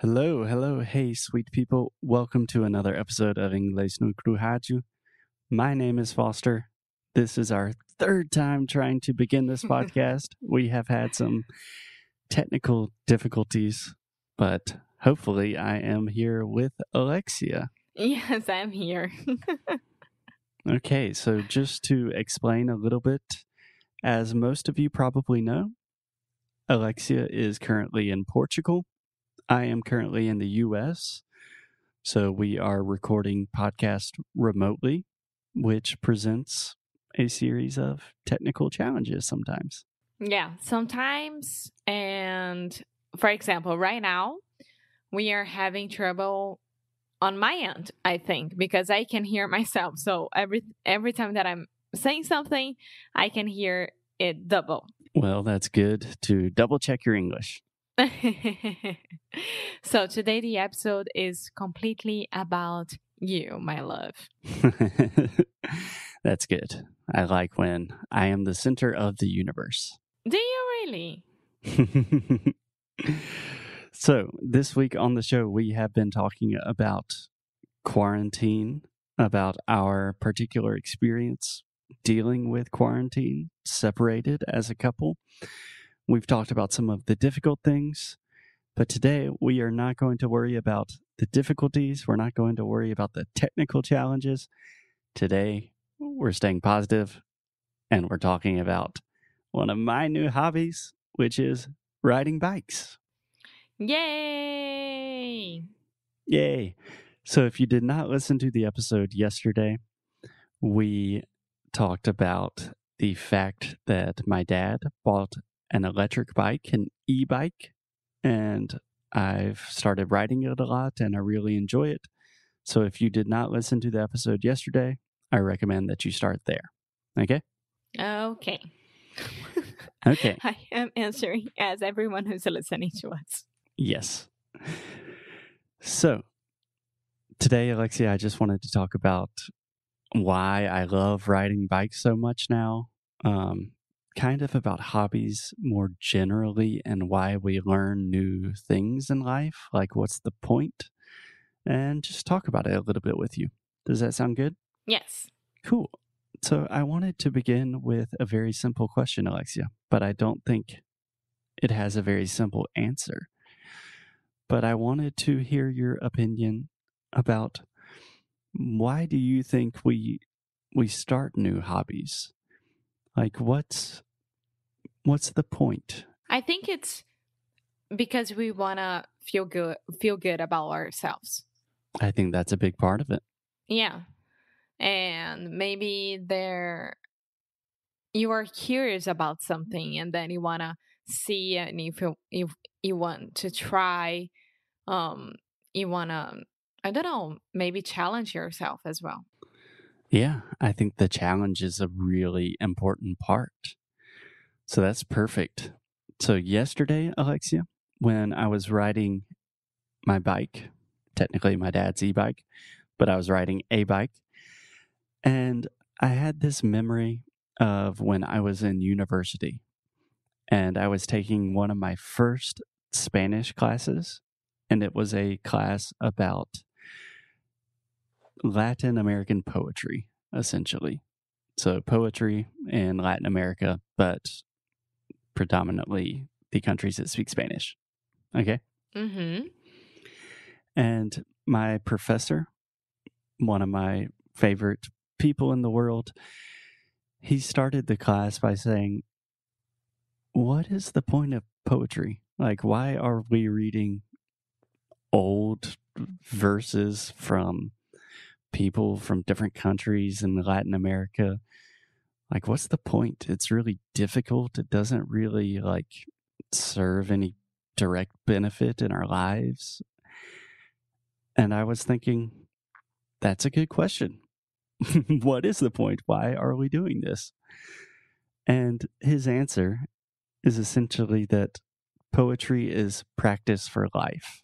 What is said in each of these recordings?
Hello, hello, hey, sweet people. Welcome to another episode of Inglês no Rádio. My name is Foster. This is our third time trying to begin this podcast. we have had some technical difficulties, but hopefully, I am here with Alexia. Yes, I'm here. okay, so just to explain a little bit, as most of you probably know, Alexia is currently in Portugal I am currently in the US. So we are recording podcast remotely, which presents a series of technical challenges sometimes. Yeah, sometimes. And for example, right now, we are having trouble on my end, I think, because I can hear myself. So every every time that I'm saying something, I can hear it double. Well, that's good to double check your English. so today the episode is completely about you, my love. That's good. I like when I am the center of the universe. Do you really? so, this week on the show, we have been talking about quarantine, about our particular experience dealing with quarantine, separated as a couple. We've talked about some of the difficult things, but today we are not going to worry about the difficulties. We're not going to worry about the technical challenges. Today, we're staying positive and we're talking about one of my new hobbies, which is riding bikes. Yay! Yay. So, if you did not listen to the episode yesterday, we talked about the fact that my dad bought an electric bike, an e bike, and I've started riding it a lot and I really enjoy it. So if you did not listen to the episode yesterday, I recommend that you start there. Okay? Okay. okay. I am answering as everyone who's listening to us. Yes. So today, Alexia, I just wanted to talk about why I love riding bikes so much now. Um, kind of about hobbies more generally and why we learn new things in life. Like, what's the point? And just talk about it a little bit with you. Does that sound good? Yes. Cool. So, I wanted to begin with a very simple question, Alexia, but I don't think it has a very simple answer. But I wanted to hear your opinion about why do you think we we start new hobbies? Like what's What's the point? I think it's because we want to feel good feel good about ourselves. I think that's a big part of it. Yeah. And maybe there you are curious about something and then you want to see and if you if you want to try um you want to I don't know, maybe challenge yourself as well. Yeah, I think the challenge is a really important part. So that's perfect. So yesterday, Alexia, when I was riding my bike, technically my dad's e-bike, but I was riding a bike, and I had this memory of when I was in university and I was taking one of my first Spanish classes, and it was a class about Latin American poetry, essentially. So, poetry in Latin America, but predominantly the countries that speak Spanish. Okay. Mm-hmm. And my professor, one of my favorite people in the world, he started the class by saying, What is the point of poetry? Like, why are we reading old verses from people from different countries in Latin America like what's the point? It's really difficult. It doesn't really like serve any direct benefit in our lives. And i was thinking that's a good question. What is the point? Why are we doing this? And his answer is essentially that poetry is practice for life.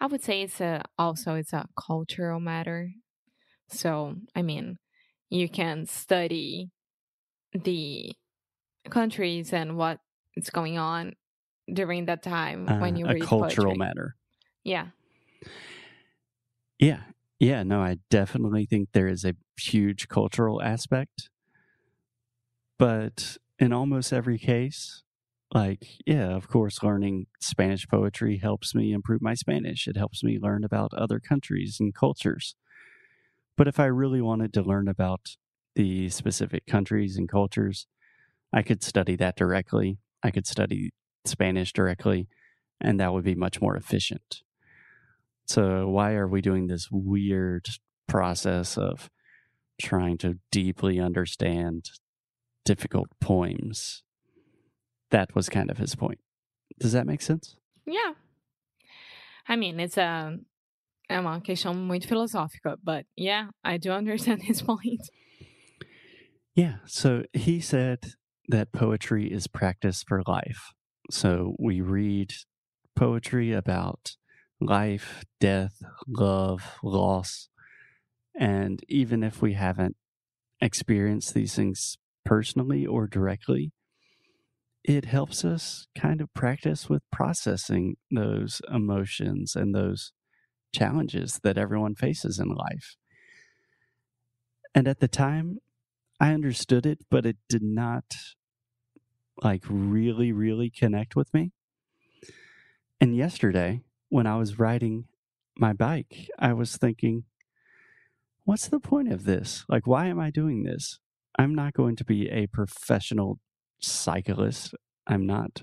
I would say it's a also it's a cultural matter so i mean you can study the countries and what is going on during that time uh, when you a read cultural poetry. matter. Yeah. Yeah. Yeah. No, I definitely think there is a huge cultural aspect. But in almost every case, like, yeah, of course, learning Spanish poetry helps me improve my Spanish. It helps me learn about other countries and cultures. But if I really wanted to learn about the specific countries and cultures, I could study that directly. I could study Spanish directly, and that would be much more efficient. So, why are we doing this weird process of trying to deeply understand difficult poems? That was kind of his point. Does that make sense? Yeah. I mean, it's a é uma questão muito filosófica, but yeah, I do understand his point. Yeah, so he said that poetry is practice for life. So we read poetry about life, death, love, loss. And even if we haven't experienced these things personally or directly, it helps us kind of practice with processing those emotions and those challenges that everyone faces in life. And at the time, I understood it, but it did not like really, really connect with me. And yesterday, when I was riding my bike, I was thinking, what's the point of this? Like, why am I doing this? I'm not going to be a professional cyclist. I'm not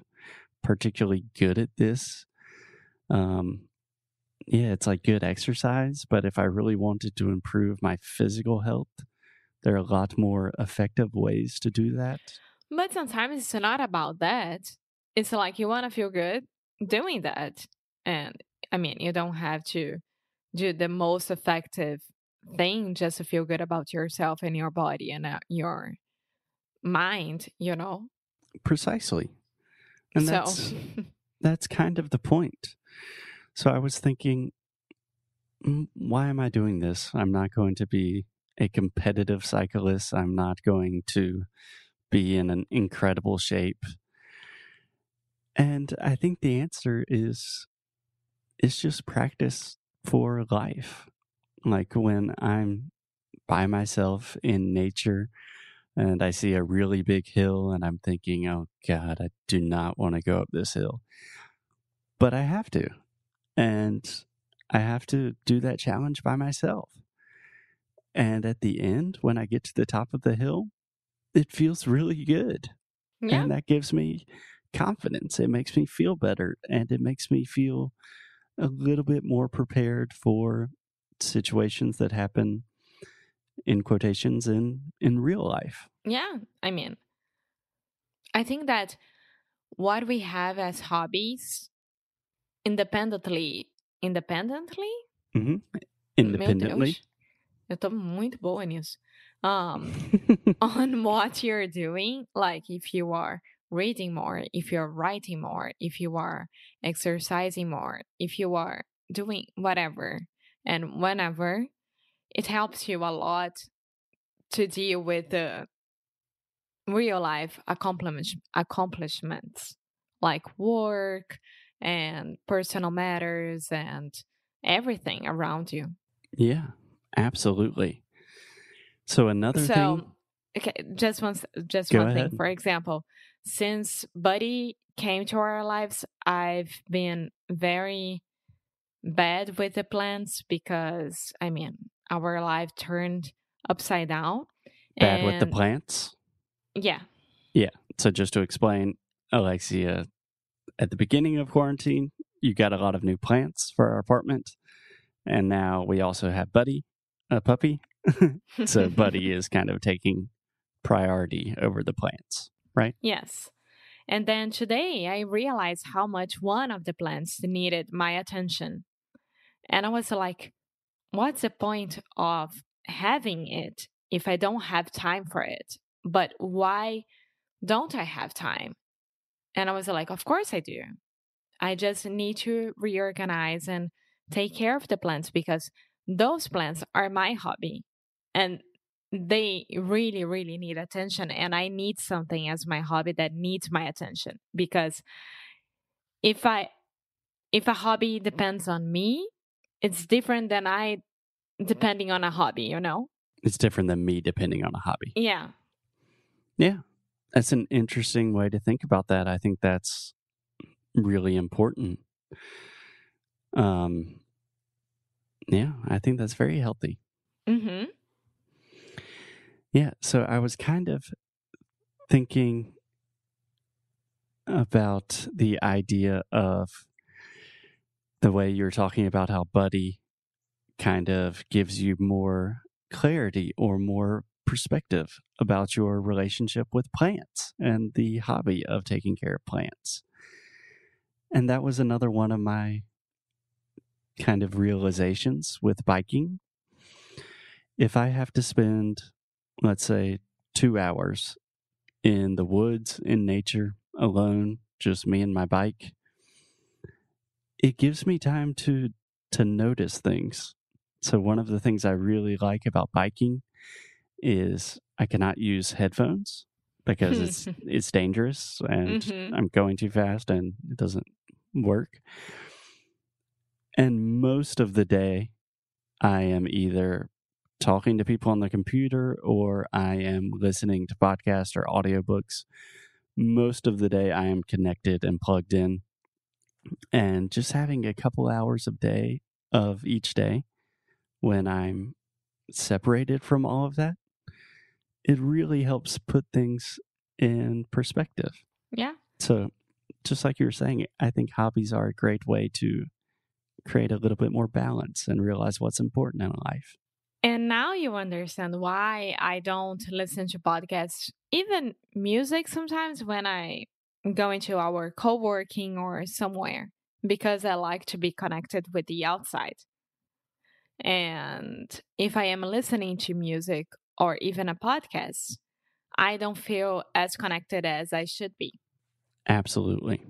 particularly good at this. Um, yeah, it's like good exercise, but if I really wanted to improve my physical health, there are a lot more effective ways to do that. But sometimes it's not about that. It's like you want to feel good doing that. And I mean, you don't have to do the most effective thing just to feel good about yourself and your body and uh, your mind, you know? Precisely. And so, that's that's kind of the point. So I was thinking, "Mm, why am I doing this? I'm not going to be a competitive cyclist. I'm not going to be in an incredible shape. And I think the answer is it's just practice for life. Like when I'm by myself in nature and I see a really big hill and I'm thinking, oh God, I do not want to go up this hill. But I have to. And I have to do that challenge by myself. And at the end, when I get to the top of the hill, it feels really good. yeah. And that gives me confidence. It makes me feel better and it makes me feel a little bit more prepared for situations that happen in quotations in in real life. Yeah. I mean, I think that what we have as hobbies independently, independently? hmm Meu Independently. Eu tô muito boa nisso. Um, on what you're doing, like if you are reading more, if you're writing more, if you are exercising more, if you are doing whatever and whenever, it helps you a lot to deal with the real life accomplish- accomplishments like work and personal matters and everything around you. yeah, absolutely. So another so thing okay just one just Go one ahead. thing for example since buddy came to our lives i've been very bad with the plants because i mean our life turned upside down bad with the plants. Yeah. yeah So just to explain, Alexia, at the beginning of quarantine, you got a lot of new plants for our apartment, and now we also have Buddy, a puppy. so Buddy is kind of taking priority over the plants, right? Yes. And then today I realized how much one of the plants needed my attention. And I was like, what's the point of having it if I don't have time for it? But why don't I have time? And I was like, of course I do. I just need to reorganize and take care of the plants because those plants are my hobby. And they really really need attention and i need something as my hobby that needs my attention because if i if a hobby depends on me, it's different than I depending on a hobby, you know? It's different than me depending on a hobby. Yeah. Yeah. That's an interesting way to think about that. I think that's really important. Um yeah, I think that's very healthy. Mm-hmm. Yeah, so I was kind of thinking about the idea of the way you're talking about how Buddy kind of gives you more clarity or more perspective about your relationship with plants and the hobby of taking care of plants. And that was another one of my kind of realizations with biking. If I have to spend, let's say, two hours in the woods, in nature, alone, just me and my bike, it gives me time to to notice things. So one of the things I really like about biking is I cannot use headphones because it's it's dangerous and Mhm. I'm going too fast and it doesn't work. And most of the day I am either talking to people on the computer or I am listening to podcasts or audiobooks. Most of the day I am connected and plugged in and just having a couple hours of day of each day when I'm separated from all of that, it really helps put things in perspective. Yeah. So, just like you were saying, I think hobbies are a great way to create a little bit more balance and realize what's important in life. And now you understand why I don't listen to podcasts, even music sometimes when I go into our co working or somewhere, because I like to be connected with the outside. And if I am listening to music or even a podcast, I don't feel as connected as I should be. Absolutely.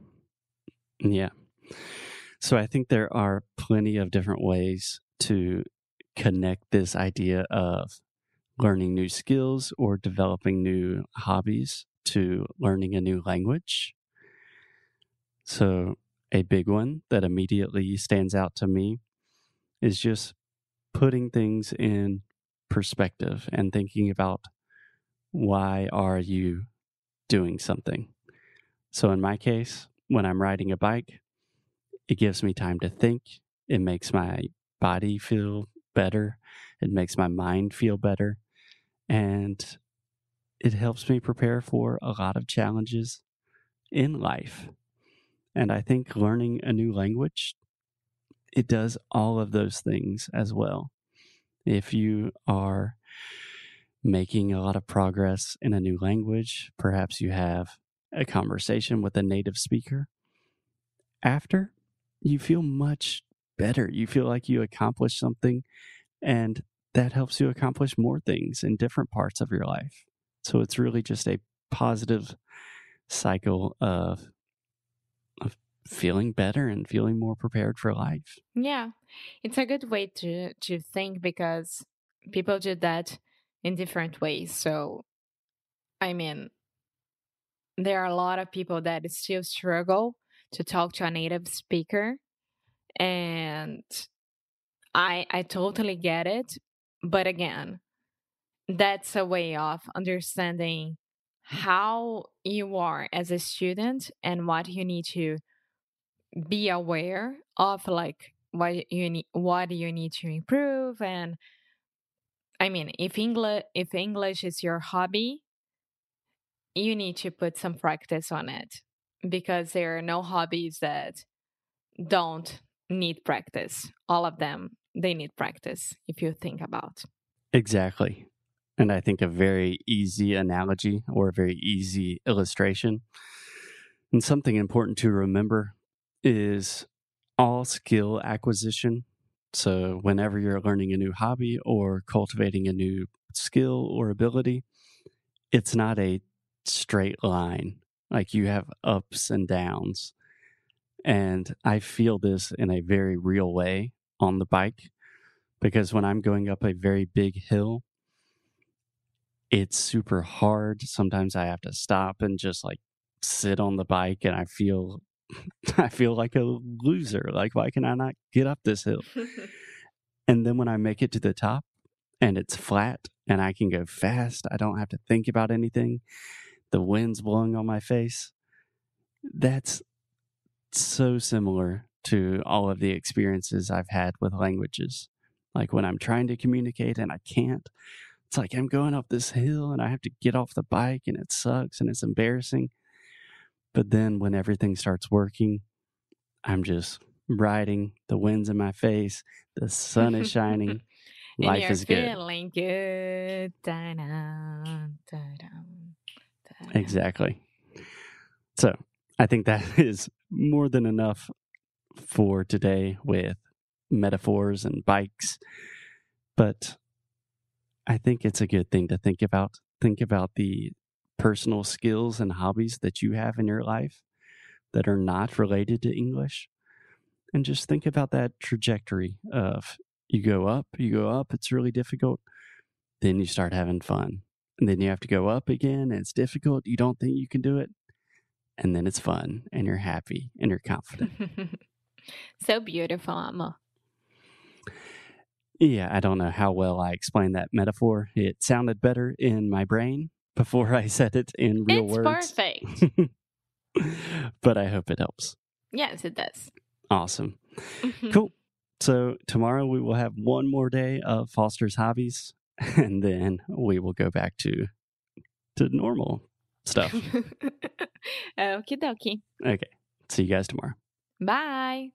Yeah. So, I think there are plenty of different ways to connect this idea of learning new skills or developing new hobbies to learning a new language. So, a big one that immediately stands out to me is just putting things in perspective and thinking about why are you doing something. So, in my case, when I'm riding a bike, it gives me time to think. It makes my body feel better. It makes my mind feel better. And it helps me prepare for a lot of challenges in life. And I think learning a new language, it does all of those things as well. If you are making a lot of progress in a new language, perhaps you have a conversation with a native speaker. After, you feel much better. You feel like you accomplished something, and that helps you accomplish more things in different parts of your life. So it's really just a positive cycle of feeling better and feeling more prepared for life. Yeah, it's a good way to, to think because people do that in different ways. So, I mean, there are a lot of people that still struggle to talk to a native speaker and i i totally get it but again that's a way of understanding how you are as a student and what you need to be aware of like what you need what you need to improve and i mean if english if english is your hobby you need to put some practice on it because there are no hobbies that don't need practice. All of them, they need practice if you think about. Exactly. And I think a very easy analogy or a very easy illustration and something important to remember is all skill acquisition. So, whenever you're learning a new hobby or cultivating a new skill or ability, it's not a straight line. Like you have ups and downs. And I feel this in a very real way on the bike because when I'm going up a very big hill, it's super hard. Sometimes I have to stop and just like sit on the bike and I feel I feel like a loser. Like, why can I not get up this hill? And then when I make it to the top and it's flat and I can go fast, I don't have to think about anything. The wind's blowing on my face. That's so similar to all of the experiences I've had with languages. Like when I'm trying to communicate and I can't, it's like I'm going up this hill and I have to get off the bike and it sucks and it's embarrassing. But then when everything starts working, I'm just riding, the wind's in my face, the sun is shining, life is good. feeling good. Da-dum, da-dum, da-dum. Exactly. So I think that is more than enough for today with metaphors and bikes. But I think it's a good thing to think about. Think about the personal skills and hobbies that you have in your life that are not related to English. And just think about that trajectory of you go up, you go up, it's really difficult. Then you start having fun. And then you have to go up again, and it's difficult. You don't think you can do it. And then it's fun, and you're happy, and you're confident. so beautiful, amor. Yeah, I don't know how well I explained that metaphor. It sounded better in my brain before I said it in real it's words. perfect. but I hope it helps. yes, it does. Awesome. Mm-hmm. Cool. So tomorrow we will have one more day of Foster's hobbies, and then we will go back to to normal stuff. Okie dokie. Okay. See you guys tomorrow. Bye.